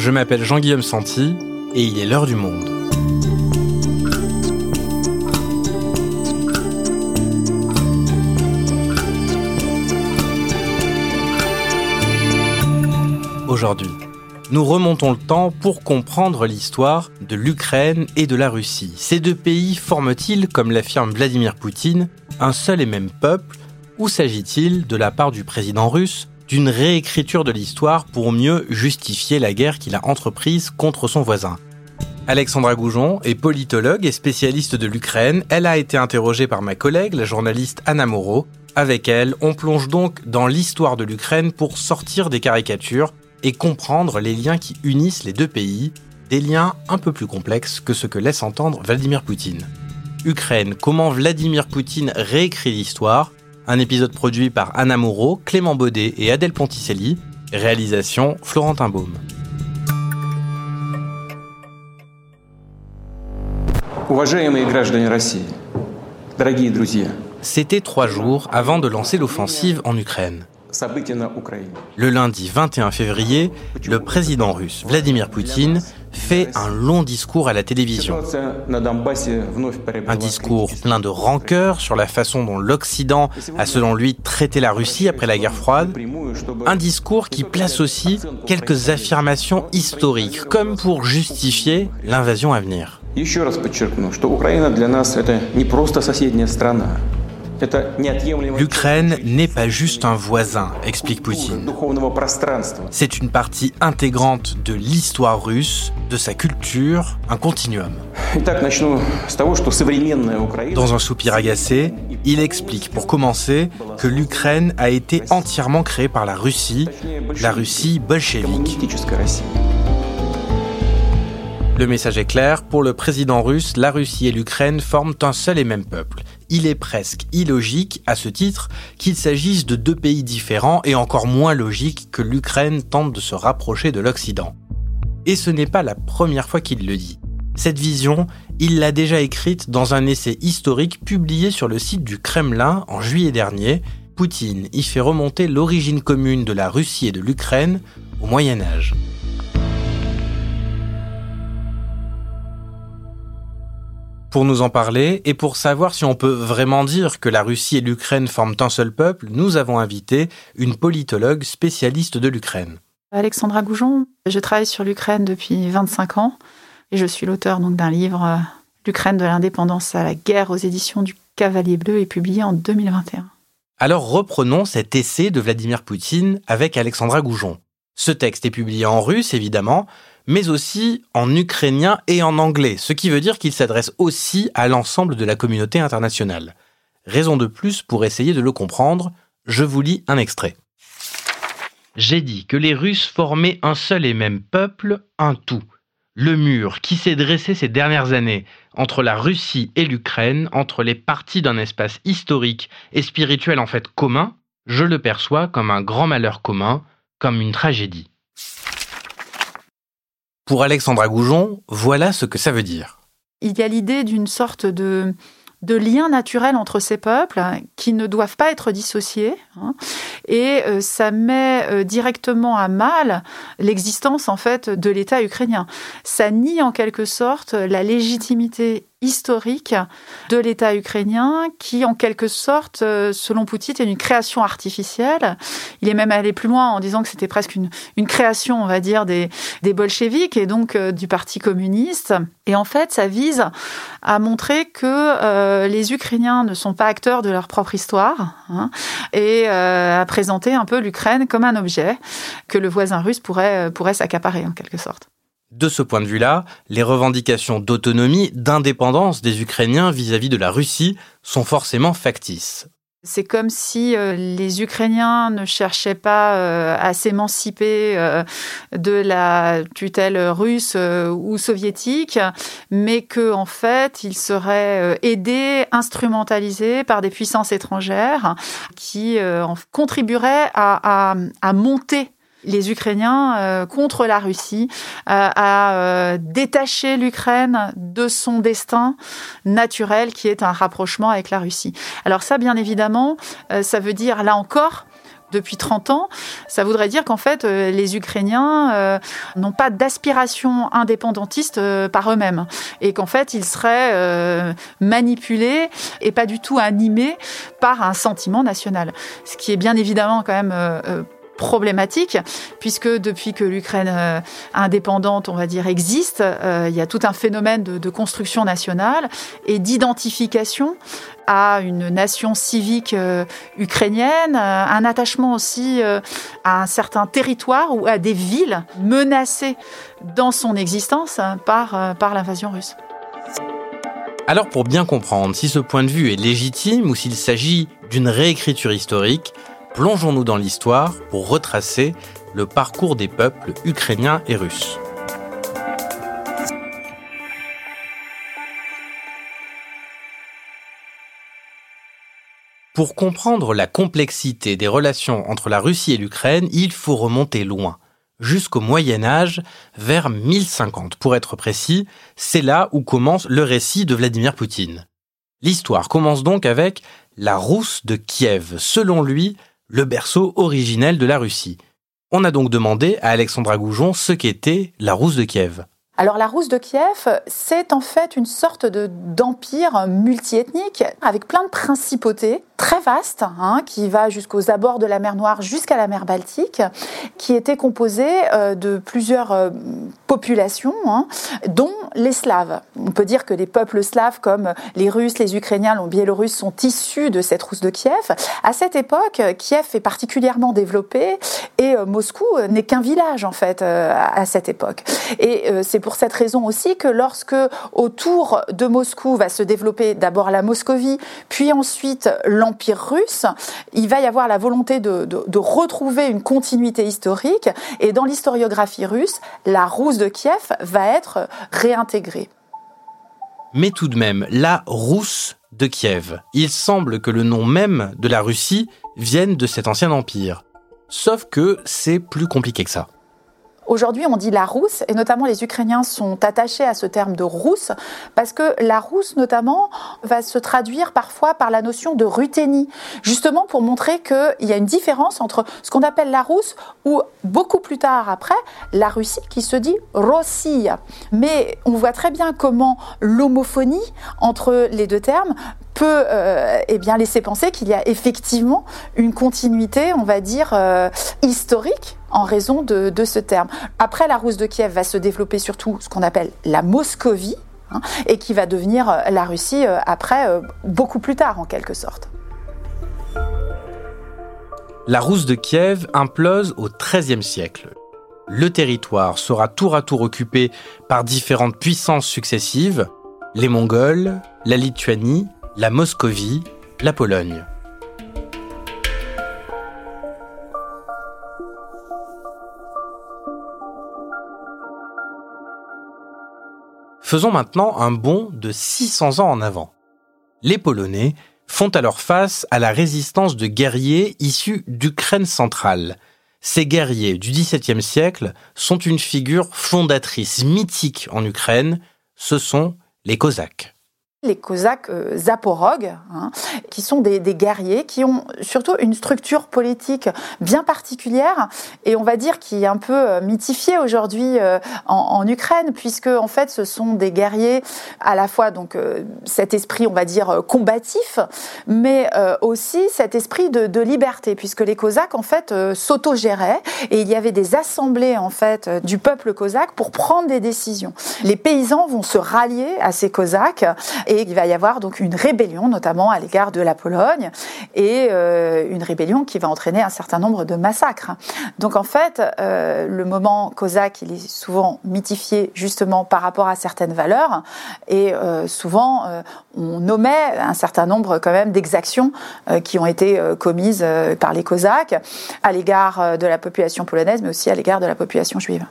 je m'appelle Jean-Guillaume Santi et il est l'heure du monde. Aujourd'hui, nous remontons le temps pour comprendre l'histoire de l'Ukraine et de la Russie. Ces deux pays forment-ils, comme l'affirme Vladimir Poutine, un seul et même peuple ou s'agit-il, de la part du président russe, d'une réécriture de l'histoire pour mieux justifier la guerre qu'il a entreprise contre son voisin Alexandra Goujon est politologue et spécialiste de l'Ukraine. Elle a été interrogée par ma collègue, la journaliste Anna Moreau. Avec elle, on plonge donc dans l'histoire de l'Ukraine pour sortir des caricatures et comprendre les liens qui unissent les deux pays, des liens un peu plus complexes que ce que laisse entendre Vladimir Poutine. Ukraine, comment Vladimir Poutine réécrit l'histoire un épisode produit par Anna Moreau, Clément Baudet et Adèle Ponticelli, réalisation Florentin Baume. C'était trois jours avant de lancer l'offensive en Ukraine. Le lundi 21 février, le président russe Vladimir Poutine fait un long discours à la télévision. Un discours plein de rancœur sur la façon dont l'Occident a selon lui traité la Russie après la guerre froide. Un discours qui place aussi quelques affirmations historiques, comme pour justifier l'invasion à venir. L'Ukraine n'est pas juste un voisin, explique Poutine. C'est une partie intégrante de l'histoire russe, de sa culture, un continuum. Dans un soupir agacé, il explique pour commencer que l'Ukraine a été entièrement créée par la Russie, la Russie bolchevique. Le message est clair, pour le président russe, la Russie et l'Ukraine forment un seul et même peuple. Il est presque illogique, à ce titre, qu'il s'agisse de deux pays différents et encore moins logique que l'Ukraine tente de se rapprocher de l'Occident. Et ce n'est pas la première fois qu'il le dit. Cette vision, il l'a déjà écrite dans un essai historique publié sur le site du Kremlin en juillet dernier. Poutine y fait remonter l'origine commune de la Russie et de l'Ukraine au Moyen Âge. Pour nous en parler et pour savoir si on peut vraiment dire que la Russie et l'Ukraine forment un seul peuple, nous avons invité une politologue spécialiste de l'Ukraine. Alexandra Goujon, je travaille sur l'Ukraine depuis 25 ans et je suis l'auteur donc d'un livre euh, L'Ukraine de l'indépendance à la guerre aux éditions du Cavalier Bleu et publié en 2021. Alors reprenons cet essai de Vladimir Poutine avec Alexandra Goujon. Ce texte est publié en russe évidemment, mais aussi en ukrainien et en anglais, ce qui veut dire qu'il s'adresse aussi à l'ensemble de la communauté internationale. Raison de plus pour essayer de le comprendre, je vous lis un extrait. J'ai dit que les Russes formaient un seul et même peuple, un tout. Le mur qui s'est dressé ces dernières années entre la Russie et l'Ukraine, entre les parties d'un espace historique et spirituel en fait commun, je le perçois comme un grand malheur commun, comme une tragédie. Pour Alexandra Goujon, voilà ce que ça veut dire. Il y a l'idée d'une sorte de, de lien naturel entre ces peuples qui ne doivent pas être dissociés. Hein. et euh, ça met euh, directement à mal l'existence en fait de l'État ukrainien. Ça nie en quelque sorte la légitimité historique de l'État ukrainien qui, en quelque sorte, euh, selon Poutine, est une création artificielle. Il est même allé plus loin en disant que c'était presque une, une, création, on va dire, des, des bolcheviks et donc euh, du Parti communiste. Et en fait, ça vise à montrer que euh, les Ukrainiens ne sont pas acteurs de leur propre histoire hein, et à présenter un peu l'Ukraine comme un objet que le voisin russe pourrait, pourrait s'accaparer, en quelque sorte. De ce point de vue-là, les revendications d'autonomie, d'indépendance des Ukrainiens vis-à-vis de la Russie sont forcément factices. C'est comme si euh, les Ukrainiens ne cherchaient pas euh, à s'émanciper euh, de la tutelle russe ou soviétique, mais que en fait ils seraient aidés, instrumentalisés par des puissances étrangères qui contribueraient à, à monter les Ukrainiens euh, contre la Russie, euh, à euh, détacher l'Ukraine de son destin naturel qui est un rapprochement avec la Russie. Alors ça, bien évidemment, ça veut dire là encore depuis 30 ans, ça voudrait dire qu'en fait, euh, les Ukrainiens euh, n'ont pas d'aspiration indépendantiste euh, par eux-mêmes et qu'en fait, ils seraient manipulés et pas du tout animés par un sentiment national. Ce qui est bien évidemment quand même problématique, puisque depuis que l'Ukraine indépendante, on va dire, existe, il y a tout un phénomène de, construction nationale et d'identification à une nation civique euh, ukrainienne, euh, un attachement aussi euh, à un certain territoire ou à des villes menacées dans son existence par, par l'invasion russe. Alors pour bien comprendre si ce point de vue est légitime ou s'il s'agit d'une réécriture historique, plongeons-nous dans l'histoire pour retracer le parcours des peuples ukrainiens et russes. Pour comprendre la complexité des relations entre la Russie et l'Ukraine, il faut remonter loin, jusqu'au Moyen Âge, vers 1050 pour être précis, c'est là où commence le récit de Vladimir Poutine. L'histoire commence donc avec la Rousse de Kiev, selon lui, le berceau originel de la Russie. On a donc demandé à Alexandra Goujon ce qu'était la Rousse de Kiev. Alors la Rousse de Kiev, c'est en fait une sorte de d'empire multiethnique avec plein de principautés très vastes, hein, qui va jusqu'aux abords de la mer Noire jusqu'à la mer Baltique, qui était composée euh, de plusieurs euh, populations, hein, dont les Slaves. On peut dire que les peuples slaves comme les Russes, les Ukrainiens, les Biélorusses sont issus de cette Rousse de Kiev. À cette époque, Kiev est particulièrement développé et euh, Moscou n'est qu'un village en fait à cette époque. Et c'est pour pour cette raison aussi que lorsque autour de Moscou va se développer d'abord la Moscovie, puis ensuite l'Empire russe, il va y avoir la volonté de, de retrouver une continuité historique. Et dans l'historiographie russe, la Rousse de Kiev va être réintégrée. Mais tout de même, la Rousse de Kiev. Il semble que le nom même de la Russie vienne de cet ancien empire. Sauf que c'est plus compliqué que ça. Aujourd'hui, on dit la rousse, et notamment les Ukrainiens sont attachés à ce terme de rousse, parce que la rousse, notamment, va se traduire parfois par la notion de ruténie, justement pour montrer qu'il y a une différence entre ce qu'on appelle la rousse, ou beaucoup plus tard après, la Russie qui se dit Rossiya. Mais on voit très bien comment l'homophonie entre les deux termes peut euh, eh bien laisser penser qu'il y a effectivement une continuité, on va dire, euh, historique en raison de, ce terme. Après, la Rousse de Kiev va se développer surtout ce qu'on appelle la Moscovie, hein, et qui va devenir euh, la Russie après, beaucoup plus tard en quelque sorte. La Rousse de Kiev implose au XIIIe siècle. Le territoire sera tour à tour occupé par différentes puissances successives, les Mongols, la Lituanie, la Moscovie, la Pologne. Faisons maintenant un bond de 600 ans en avant. Les Polonais font alors face à la résistance de guerriers issus d'Ukraine centrale. Ces guerriers du XVIIe siècle sont une figure fondatrice mythique en Ukraine, ce sont les Cosaques les Cosaques euh, zaporogues, hein, qui sont des, guerriers qui ont surtout une structure politique bien particulière et on va dire qui est un peu euh, mythifiée aujourd'hui euh, en, Ukraine, puisque en fait ce sont des guerriers à la fois donc cet esprit on va dire combatif, mais aussi cet esprit de, de, liberté, puisque les Cosaques en fait s'autogéraient et il y avait des assemblées en fait du peuple cosaque pour prendre des décisions. Les paysans vont se rallier à ces Cosaques et il va y avoir donc une rébellion, notamment à l'égard de la Pologne, et euh, une rébellion qui va entraîner un certain nombre de massacres. Donc en fait, euh, le moment cosaque, il est souvent mythifié justement par rapport à certaines valeurs, et euh, souvent on nommait un certain nombre quand même d'exactions qui ont été commises par les cosaques à l'égard de la population polonaise, mais aussi à l'égard de la population juive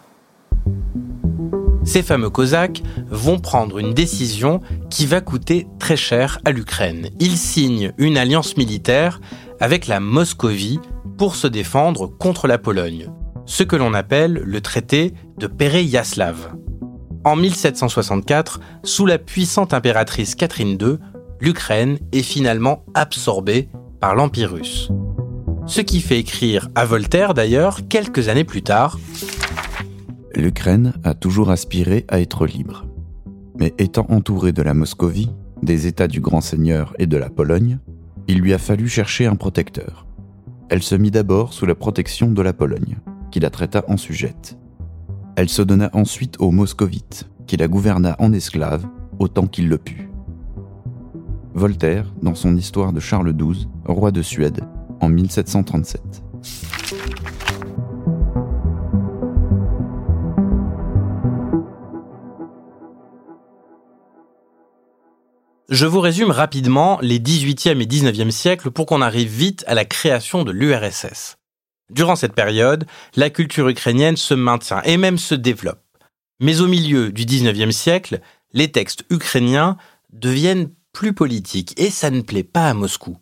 ces fameux Cosaques vont prendre une décision qui va coûter très cher à l'Ukraine. Ils signent une alliance militaire avec la Moscovie pour se défendre contre la Pologne, ce que l'on appelle le traité de Péreyaslav. En 1764, sous la puissante impératrice Catherine II, l'Ukraine est finalement absorbée par l'Empire russe. Ce qui fait écrire à Voltaire d'ailleurs, quelques années plus tard, L'Ukraine a toujours aspiré à être libre. Mais étant entourée de la Moscovie, des États du Grand Seigneur et de la Pologne, il lui a fallu chercher un protecteur. Elle se mit d'abord sous la protection de la Pologne, qui la traita en sujette. Elle se donna ensuite aux Moscovites, qui la gouverna en esclave autant qu'il le put. Voltaire, dans son histoire de Charles XII, roi de Suède, en 1737. Je vous résume rapidement les 18e et 19e siècles pour qu'on arrive vite à la création de l'URSS. Durant cette période, la culture ukrainienne se maintient et même se développe. Mais au milieu du 19e siècle, les textes ukrainiens deviennent plus politiques et ça ne plaît pas à Moscou.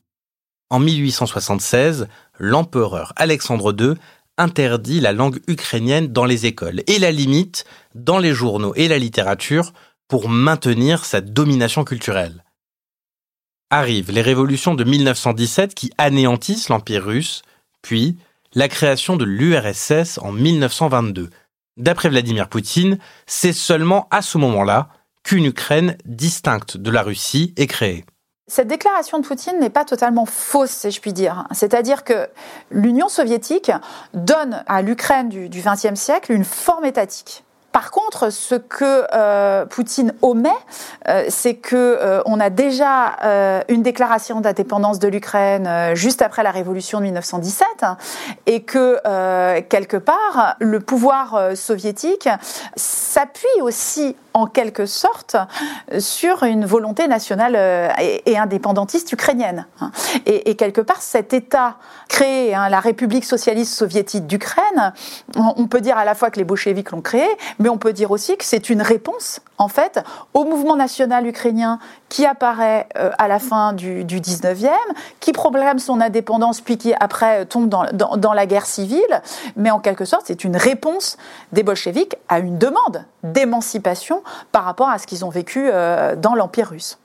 En 1876, l'empereur Alexandre II interdit la langue ukrainienne dans les écoles et la limite dans les journaux et la littérature pour maintenir sa domination culturelle. Arrivent les révolutions de 1917 qui anéantissent l'Empire russe, puis la création de l'URSS en 1922. D'après Vladimir Poutine, c'est seulement à ce moment-là qu'une Ukraine distincte de la Russie est créée. Cette déclaration de Poutine n'est pas totalement fausse, si je puis dire. C'est-à-dire que l'Union soviétique donne à l'Ukraine du XXe siècle une forme étatique. Par contre, ce que euh, Poutine omet, euh, c'est que euh, on a déjà une déclaration d'indépendance de l'Ukraine juste après la révolution de 1917 et que quelque part le pouvoir soviétique s'appuie aussi en quelque sorte sur une volonté nationale et, indépendantiste ukrainienne. Et, quelque part, cet État créé, hein, la République socialiste soviétique d'Ukraine, on peut dire à la fois que les bolcheviks l'ont créé, on peut dire aussi que c'est une réponse, en fait, au mouvement national ukrainien qui apparaît euh, à la fin du, 19e, qui proclame son indépendance, puis qui après tombe dans, la guerre civile. Mais en quelque sorte, c'est une réponse des bolcheviks à une demande d'émancipation par rapport à ce qu'ils ont vécu euh, dans l'Empire russe.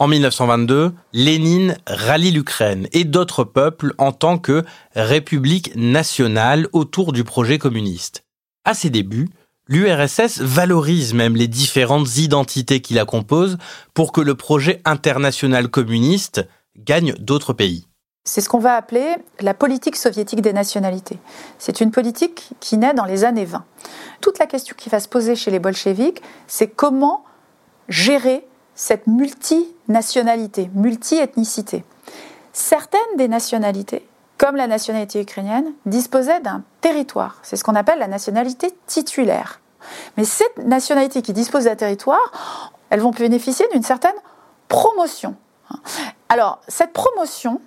En 1922, Lénine rallie l'Ukraine et d'autres peuples en tant que république nationale autour du projet communiste. À ses débuts, L'URSS valorise même les différentes identités qui la composent pour que le projet international communiste gagne d'autres pays. C'est ce qu'on va appeler la politique soviétique des nationalités. C'est une politique qui naît dans les années 20. Toute la question qui va se poser chez les bolcheviks, c'est comment gérer cette multinationalité, multi-ethnicité. Certaines des nationalités comme la nationalité ukrainienne, disposait d'un territoire. C'est ce qu'on appelle la nationalité titulaire. Mais cette nationalité qui dispose d'un territoire, elles vont bénéficier d'une certaine promotion. Alors, cette promotion,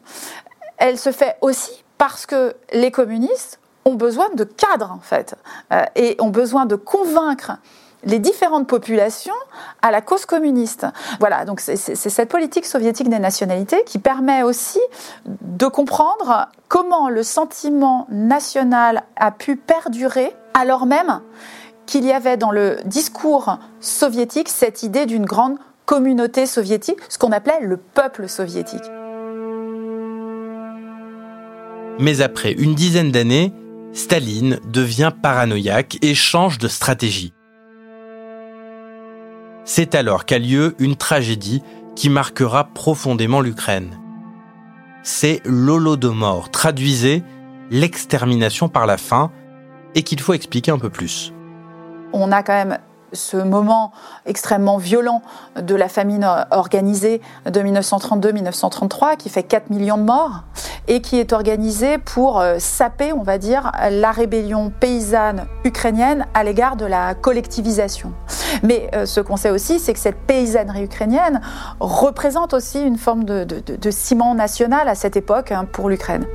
elle se fait aussi parce que les communistes ont besoin de cadres, en fait, euh, et ont besoin de convaincre les différentes populations à la cause communiste. Voilà, donc c'est cette politique soviétique des nationalités qui permet aussi de comprendre comment le sentiment national a pu perdurer alors même qu'il y avait dans le discours soviétique cette idée d'une grande communauté soviétique, ce qu'on appelait le peuple soviétique. Mais après une dizaine d'années, Staline devient paranoïaque et change de stratégie. C'est alors qu'a lieu une tragédie qui marquera profondément l'Ukraine. C'est l'Holodomor, traduisez l'extermination par la faim, et qu'il faut expliquer un peu plus. On a quand même ce moment extrêmement violent de la famine organisée de 1932-1933 qui fait 4 millions de morts et qui est organisé pour euh, saper, on va dire, la rébellion paysanne ukrainienne à l'égard de la collectivisation. Mais euh, ce qu'on sait aussi, c'est que cette paysannerie ukrainienne représente aussi une forme de, ciment national à cette époque hein, pour l'Ukraine.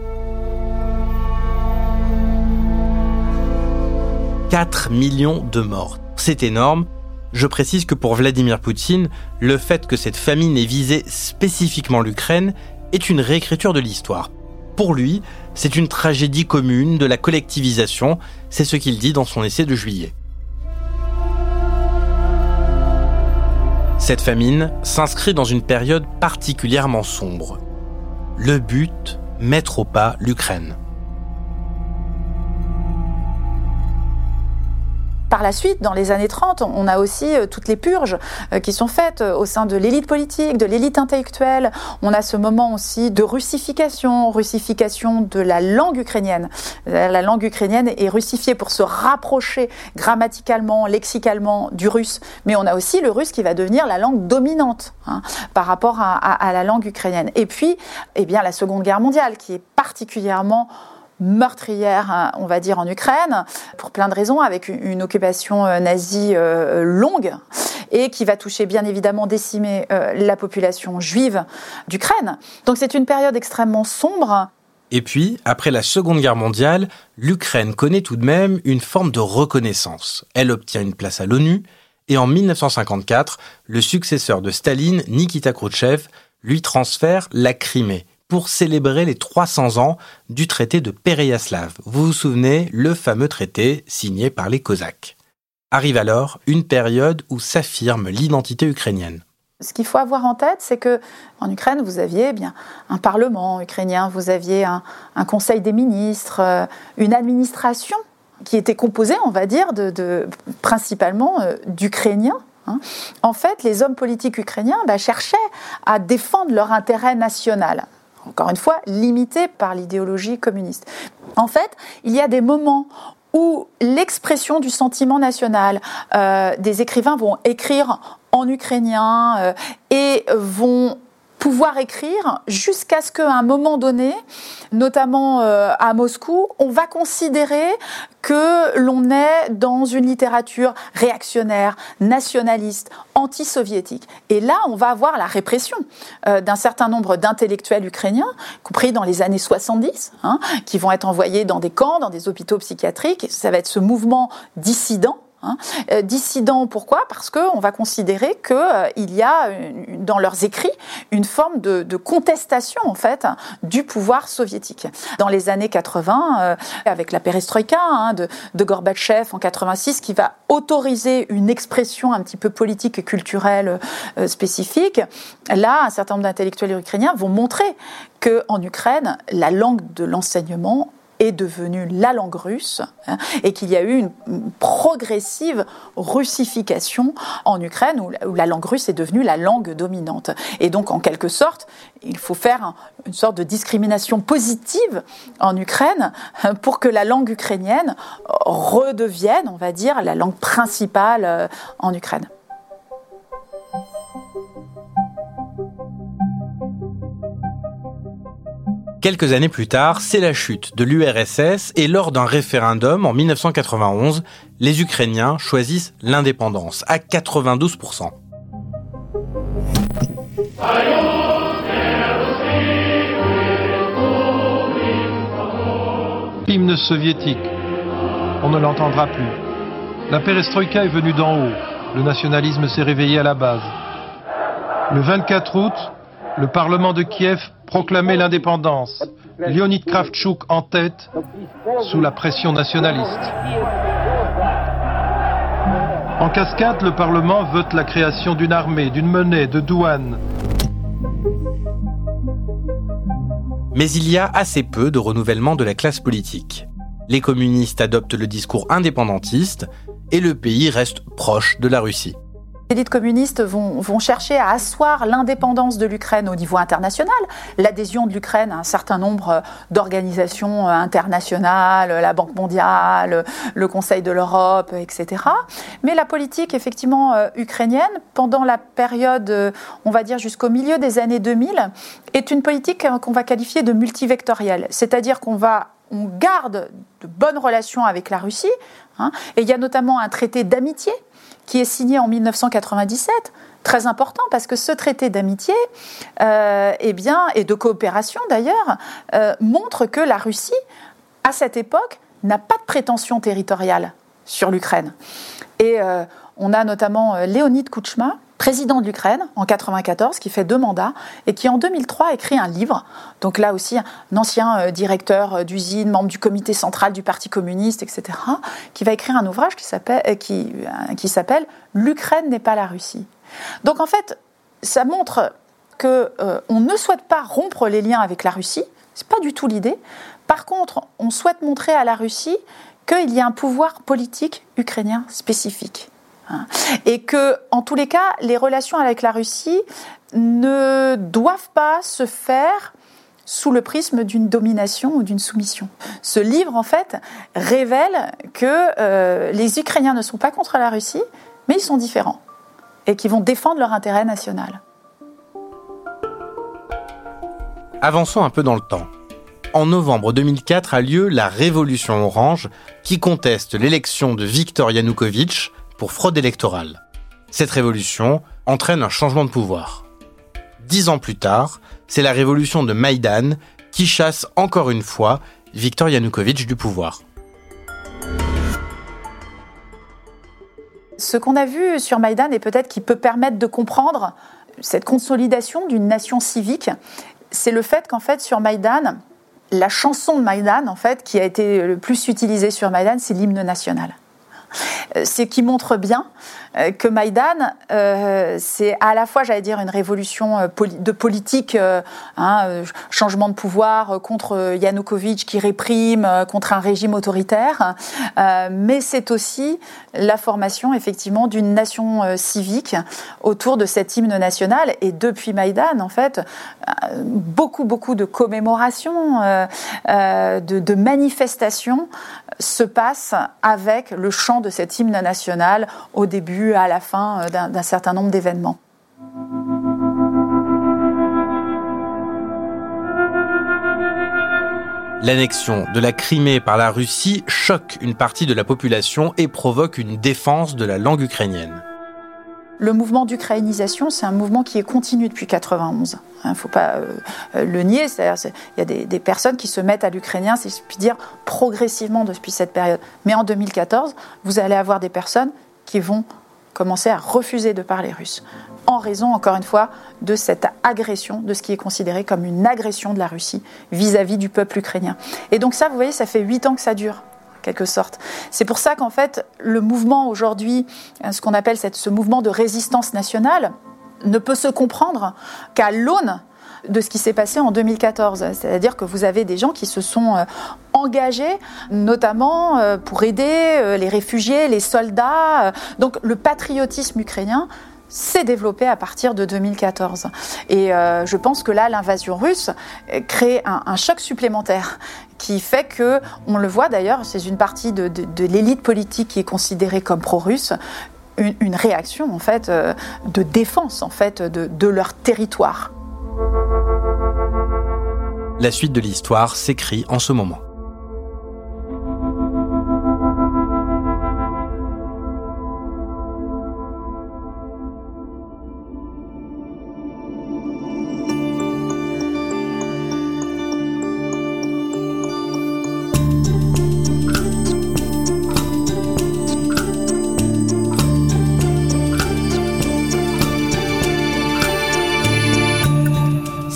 4 millions de morts c'est énorme. Je précise que pour Vladimir Poutine, le fait que cette famine ait visé spécifiquement l'Ukraine est une réécriture de l'histoire. Pour lui, c'est une tragédie commune de la collectivisation, c'est ce qu'il dit dans son essai de juillet. Cette famine s'inscrit dans une période particulièrement sombre. Le but, mettre au pas l'Ukraine. Par la suite, dans les années 30, on a aussi euh, toutes les purges euh, qui sont faites euh, au sein de l'élite politique, de l'élite intellectuelle. On a ce moment aussi de russification, russification de la langue ukrainienne. La langue ukrainienne est russifiée pour se rapprocher grammaticalement, lexicalement du russe. Mais on a aussi le russe qui va devenir la langue dominante hein, par rapport à, à, la langue ukrainienne. Et puis, eh bien, la Seconde Guerre mondiale qui est particulièrement meurtrière, hein, on va dire, en Ukraine, pour plein de raisons, avec une occupation euh, nazie euh, longue et qui va toucher bien évidemment décimer euh, la population juive d'Ukraine. Donc c'est une période extrêmement sombre. Et puis, après la Seconde Guerre mondiale, l'Ukraine connaît tout de même une forme de reconnaissance. Elle obtient une place à l'ONU, et en 1954, le successeur de Staline, Nikita Khrouchtchev, lui transfère la Crimée, pour célébrer les 300 ans du traité de Pereyaslav. Vous vous souvenez, le fameux traité signé par les Cosaques. Arrive alors une période où s'affirme l'identité ukrainienne. Ce qu'il faut avoir en tête, c'est que en Ukraine, vous aviez bien un parlement ukrainien, vous aviez un, conseil des ministres, euh, une administration qui était composée, on va dire, principalement euh, d'Ukrainiens. Hein. En fait, les hommes politiques ukrainiens bah, cherchaient à défendre leur intérêt national encore une fois, limité par l'idéologie communiste. En fait, il y a des moments où l'expression du sentiment national, euh, des écrivains vont écrire en ukrainien euh, et vont pouvoir écrire jusqu'à ce qu'à un moment donné, notamment euh, à Moscou, on va considérer que l'on est dans une littérature réactionnaire, nationaliste, anti-soviétique. Et là, on va avoir la répression euh, d'un certain nombre d'intellectuels ukrainiens, compris dans les années 70, hein, qui vont être envoyés dans des camps, dans des hôpitaux psychiatriques. Ça va être ce mouvement dissident Hein. Euh, dissidents, pourquoi? Parce qu'on va considérer qu'il euh, y a dans leurs écrits une forme de, contestation en fait du pouvoir soviétique. Dans les années 80, euh, avec la perestroïka hein, de, Gorbatchev en 86, qui va autoriser une expression un petit peu politique et culturelle spécifique, là, un certain nombre d'intellectuels ukrainiens vont montrer que en Ukraine, la langue de l'enseignement est devenue la langue russe hein, et qu'il y a eu une, progressive russification en Ukraine où, la langue russe est devenue la langue dominante. Et donc, en quelque sorte, il faut faire une sorte de discrimination positive en Ukraine hein, pour que la langue ukrainienne redevienne, on va dire, la langue principale euh, en Ukraine. Quelques années plus tard, c'est la chute de l'URSS et lors d'un référendum en 1991, les Ukrainiens choisissent l'indépendance à 92%. Hymne soviétique. On ne l'entendra plus. La perestroïka est venue d'en haut. Le nationalisme s'est réveillé à la base. Le 24 août, le Parlement de Kiev proclamait l'indépendance. Leonid Kravchuk en tête, sous la pression nationaliste. En cascade, le Parlement vote la création d'une armée, d'une monnaie, de douanes. Mais il y a assez peu de renouvellement de la classe politique. Les communistes adoptent le discours indépendantiste et le pays reste proche de la Russie. Les élites communistes vont, vont chercher à asseoir l'indépendance de l'Ukraine au niveau international, l'adhésion de l'Ukraine à un certain nombre d'organisations internationales, la Banque mondiale, le Conseil de l'Europe, etc. Mais la politique, effectivement, euh, ukrainienne, pendant la période, euh, on va dire jusqu'au milieu des années 2000, est une politique euh, qu'on va qualifier de multivectorielle. C'est-à-dire qu'on va on garde de bonnes relations avec la Russie, hein, et il y a notamment un traité d'amitié qui est signé en 1997, très important parce que ce traité d'amitié euh, eh et de coopération d'ailleurs euh, montre que la Russie, à cette époque, n'a pas de prétention territoriale sur l'Ukraine. Et euh, on a notamment Léonid Kouchma, président de l'Ukraine en 94, qui fait deux mandats et qui en 2003 écrit un livre. Donc là aussi, un ancien euh, directeur euh, d'usine, membre du comité central du Parti communiste, etc., qui va écrire un ouvrage qui s'appelle euh, L'Ukraine n'est pas la Russie. Donc en fait, ça montre que on ne souhaite pas rompre les liens avec la Russie. C'est pas du tout l'idée. Par contre, on souhaite montrer à la Russie qu'il y a un pouvoir politique ukrainien spécifique. Et que, en tous les cas, les relations avec la Russie ne doivent pas se faire sous le prisme d'une domination ou d'une soumission. Ce livre, en fait, révèle que euh, les Ukrainiens ne sont pas contre la Russie, mais ils sont différents et qui vont défendre leur intérêt national. Avançons un peu dans le temps. En novembre 2004 a lieu la Révolution orange qui conteste l'élection de Viktor Yanukovych pour fraude électorale. Cette révolution entraîne un changement de pouvoir. Dix ans plus tard, c'est la révolution de Maïdan qui chasse encore une fois Viktor Yanukovych du pouvoir. Ce qu'on a vu sur Maïdan et peut-être qui peut permettre de comprendre cette consolidation d'une nation civique, c'est le fait qu'en fait sur Maïdan, la chanson de Maïdan, en fait, qui a été le plus utilisée sur Maïdan, c'est l'hymne national. Euh, c'est qui montre bien euh, que Maïdan, euh, c'est à la fois, j'allais dire, une révolution de politique, hein, changement de pouvoir contre Yanukovych qui réprime, contre un régime autoritaire, mais c'est aussi la formation, effectivement, d'une nation civique autour de cet hymne national. Et depuis Maïdan, en fait, beaucoup, beaucoup de commémorations, de manifestations se passent avec le chant de cet hymne national au début, à la fin euh, d'un certain nombre d'événements. L'annexion de la Crimée par la Russie choque une partie de la population et provoque une défense de la langue ukrainienne. Le mouvement d'ukraïnisation, c'est un mouvement qui est continu depuis 91. Il ne faut pas euh, euh, le nier. Il y a des, personnes qui se mettent à l'ukrainien, si je puis dire, progressivement depuis cette période. Mais en 2014, vous allez avoir des personnes qui vont commencer à refuser de parler russe, en raison, encore une fois, de cette agression, de ce qui est considéré comme une agression de la Russie vis-à-vis -vis du peuple ukrainien. Et donc ça, vous voyez, ça fait huit ans que ça dure quelque sorte. C'est pour ça qu'en fait, le mouvement aujourd'hui, euh, ce qu'on appelle ce mouvement de résistance nationale, ne peut se comprendre qu'à l'aune de ce qui s'est passé en 2014. C'est-à-dire que vous avez des gens qui se sont euh, engagés, notamment euh, pour aider les réfugiés, les soldats. Donc le patriotisme ukrainien s'est développé à partir de 2014. Et euh, je pense que là, l'invasion russe crée un, choc supplémentaire qui fait que, on le voit d'ailleurs, c'est une partie de, l'élite politique qui est considérée comme pro-russe, une, réaction en fait euh, de défense en fait de leur territoire. La suite de l'histoire s'écrit en ce moment.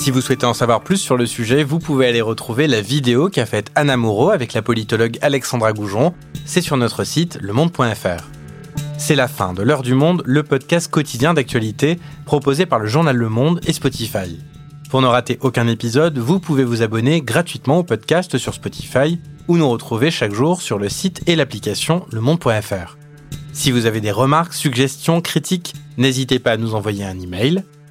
Si vous souhaitez en savoir plus sur le sujet, vous pouvez aller retrouver la vidéo qu'a faite Anna Moreau avec la politologue Alexandra Goujon. C'est sur notre site lemonde.fr. C'est la fin de L'heure du monde, le podcast quotidien d'actualité proposé par le journal Le Monde et Spotify. Pour ne rater aucun épisode, vous pouvez vous abonner gratuitement au podcast sur Spotify ou nous retrouver chaque jour sur le site et l'application lemonde.fr. Si vous avez des remarques, suggestions, critiques, n'hésitez pas à nous envoyer un email